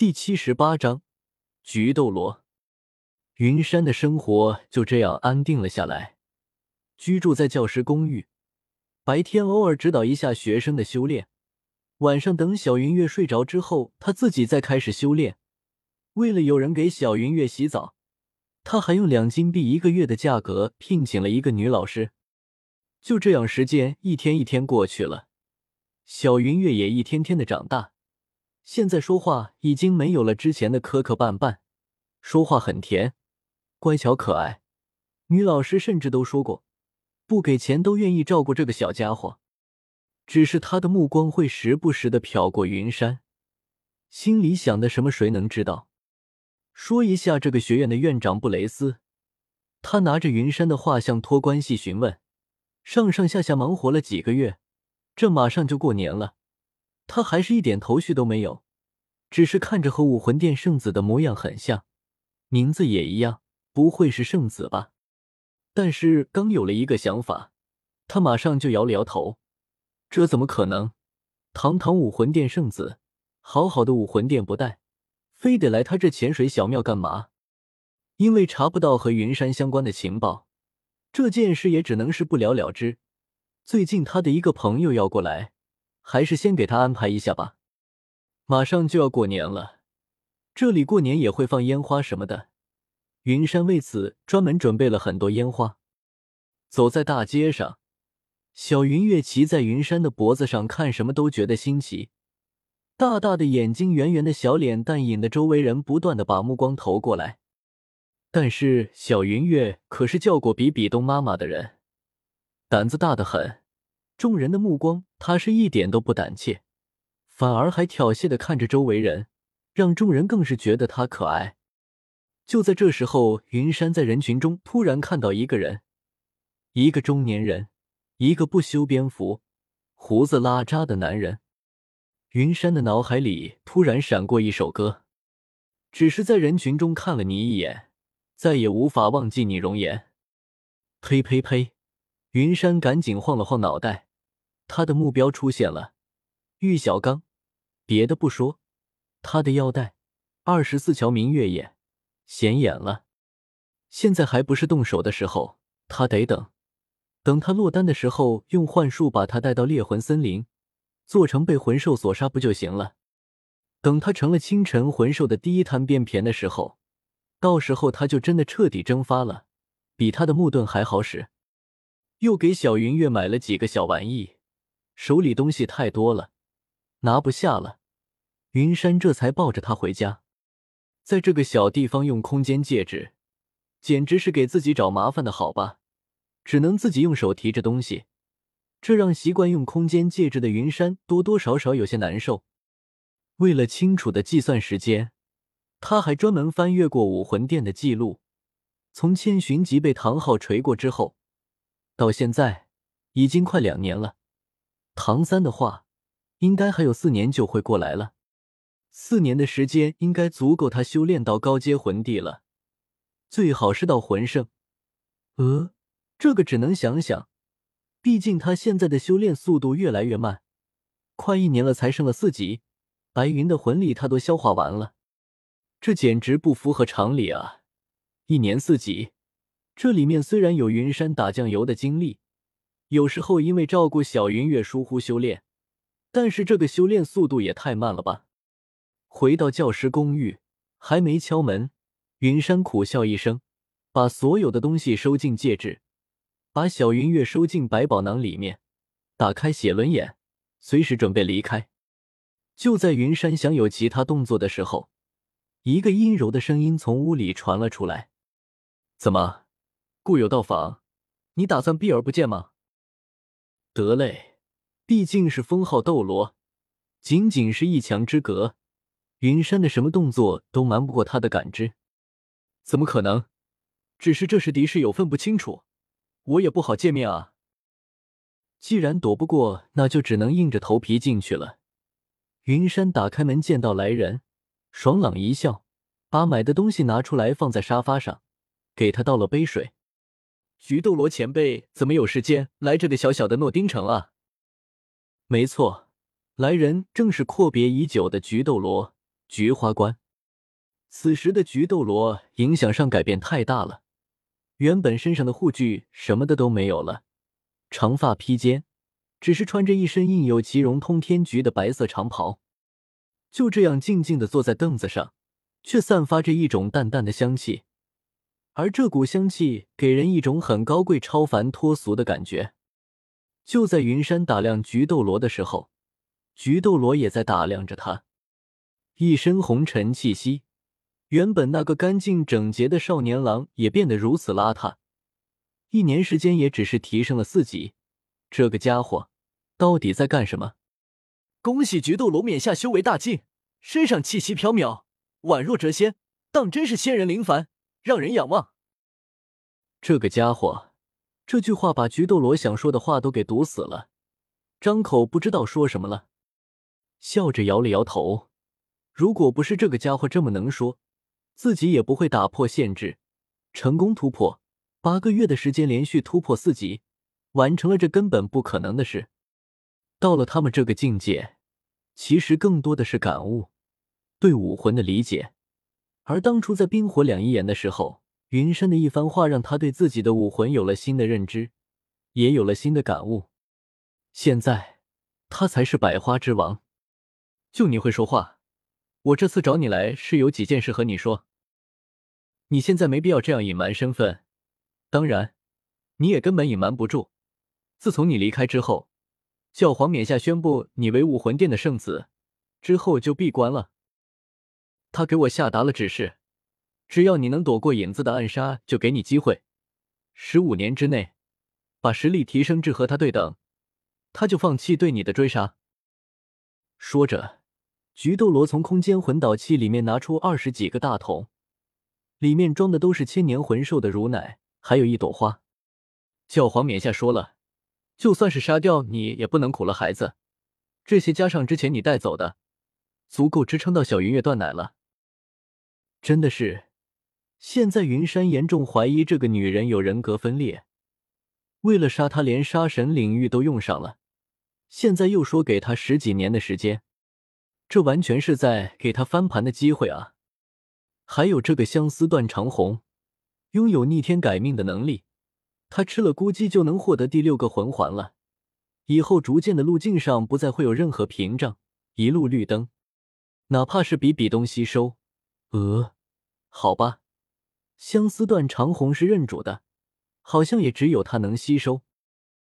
第七十八章菊斗罗。云山的生活就这样安定了下来，居住在教师公寓，白天偶尔指导一下学生的修炼，晚上等小云月睡着之后，他自己再开始修炼。为了有人给小云月洗澡，他还用两金币一个月的价格聘请了一个女老师。就这样，时间一天一天过去了，小云月也一天天的长大。现在说话已经没有了之前的磕磕绊绊，说话很甜，乖巧可爱。女老师甚至都说过，不给钱都愿意照顾这个小家伙。只是她的目光会时不时的瞟过云山，心里想的什么，谁能知道？说一下这个学院的院长布雷斯，他拿着云山的画像托关系询问，上上下下忙活了几个月，这马上就过年了。他还是一点头绪都没有，只是看着和武魂殿圣子的模样很像，名字也一样，不会是圣子吧？但是刚有了一个想法，他马上就摇了摇头，这怎么可能？堂堂武魂殿圣子，好好的武魂殿不带，非得来他这潜水小庙干嘛？因为查不到和云山相关的情报，这件事也只能是不了了之。最近他的一个朋友要过来。还是先给他安排一下吧。马上就要过年了，这里过年也会放烟花什么的。云山为此专门准备了很多烟花。走在大街上，小云月骑在云山的脖子上，看什么都觉得新奇。大大的眼睛，圆圆的小脸蛋，引得周围人不断的把目光投过来。但是小云月可是叫过比比东妈妈的人，胆子大的很。众人的目光，他是一点都不胆怯，反而还挑衅的看着周围人，让众人更是觉得他可爱。就在这时候，云山在人群中突然看到一个人，一个中年人，一个不修边幅、胡子拉碴的男人。云山的脑海里突然闪过一首歌，只是在人群中看了你一眼，再也无法忘记你容颜。呸呸呸！云山赶紧晃了晃脑袋。他的目标出现了，玉小刚。别的不说，他的腰带，二十四桥明月眼，显眼了。现在还不是动手的时候，他得等，等他落单的时候，用幻术把他带到猎魂森林，做成被魂兽所杀不就行了？等他成了清晨魂兽的第一滩便便的时候，到时候他就真的彻底蒸发了，比他的木盾还好使。又给小云月买了几个小玩意。手里东西太多了，拿不下了。云山这才抱着他回家。在这个小地方用空间戒指，简直是给自己找麻烦的好吧？只能自己用手提着东西，这让习惯用空间戒指的云山多多少少有些难受。为了清楚的计算时间，他还专门翻阅过武魂殿的记录。从千寻疾被唐昊锤过之后，到现在已经快两年了。唐三的话，应该还有四年就会过来了。四年的时间应该足够他修炼到高阶魂帝了，最好是到魂圣。呃，这个只能想想，毕竟他现在的修炼速度越来越慢，快一年了才升了四级，白云的魂力他都消化完了，这简直不符合常理啊！一年四级，这里面虽然有云山打酱油的经历。有时候因为照顾小云月疏忽修炼，但是这个修炼速度也太慢了吧！回到教师公寓，还没敲门，云山苦笑一声，把所有的东西收进戒指，把小云月收进百宝囊里面，打开写轮眼，随时准备离开。就在云山想有其他动作的时候，一个阴柔的声音从屋里传了出来：“怎么，故友到访，你打算避而不见吗？”得嘞，毕竟是封号斗罗，仅仅是一墙之隔，云山的什么动作都瞒不过他的感知。怎么可能？只是这时敌视有分不清楚，我也不好见面啊。既然躲不过，那就只能硬着头皮进去了。云山打开门，见到来人，爽朗一笑，把买的东西拿出来放在沙发上，给他倒了杯水。菊斗罗前辈怎么有时间来这个小小的诺丁城啊？没错，来人正是阔别已久的菊斗罗菊花关。此时的菊斗罗影响上改变太大了，原本身上的护具什么的都没有了，长发披肩，只是穿着一身印有奇荣通天菊的白色长袍，就这样静静的坐在凳子上，却散发着一种淡淡的香气，而这股香气给人一种很高贵、超凡脱俗的感觉。就在云山打量菊斗罗的时候，菊斗罗也在打量着他，一身红尘气息。原本那个干净整洁的少年郎也变得如此邋遢，一年时间也只是提升了四级。这个家伙到底在干什么？恭喜菊斗罗冕下修为大进，身上气息飘渺，宛若谪仙，当真是仙人临凡，让人仰望。这个家伙，这句话把菊斗罗想说的话都给堵死了，张口不知道说什么了，笑着摇了摇头。如果不是这个家伙这么能说。自己也不会打破限制，成功突破八个月的时间，连续突破四级，完成了这根本不可能的事。到了他们这个境界，其实更多的是感悟，对武魂的理解。而当初在冰火两仪眼的时候，云山的一番话让他对自己的武魂有了新的认知，也有了新的感悟。现在他才是百花之王。就你会说话，我这次找你来是有几件事和你说。你现在没必要这样隐瞒身份，当然，你也根本隐瞒不住。自从你离开之后，教皇冕下宣布你为武魂殿的圣子，之后就闭关了。他给我下达了指示，只要你能躲过影子的暗杀，就给你机会。十五年之内，把实力提升至和他对等，他就放弃对你的追杀。说着，菊斗罗从空间魂导器里面拿出二十几个大桶。里面装的都是千年魂兽的乳奶，还有一朵花。教皇冕下说了，就算是杀掉你，也不能苦了孩子。这些加上之前你带走的，足够支撑到小云月断奶了。真的是，现在云山严重怀疑这个女人有人格分裂，为了杀她，连杀神领域都用上了。现在又说给她十几年的时间，这完全是在给他翻盘的机会啊！还有这个相思断肠红，拥有逆天改命的能力，他吃了估计就能获得第六个魂环了。以后逐渐的路径上不再会有任何屏障，一路绿灯。哪怕是比比东吸收，呃，好吧，相思断肠红是认主的，好像也只有他能吸收。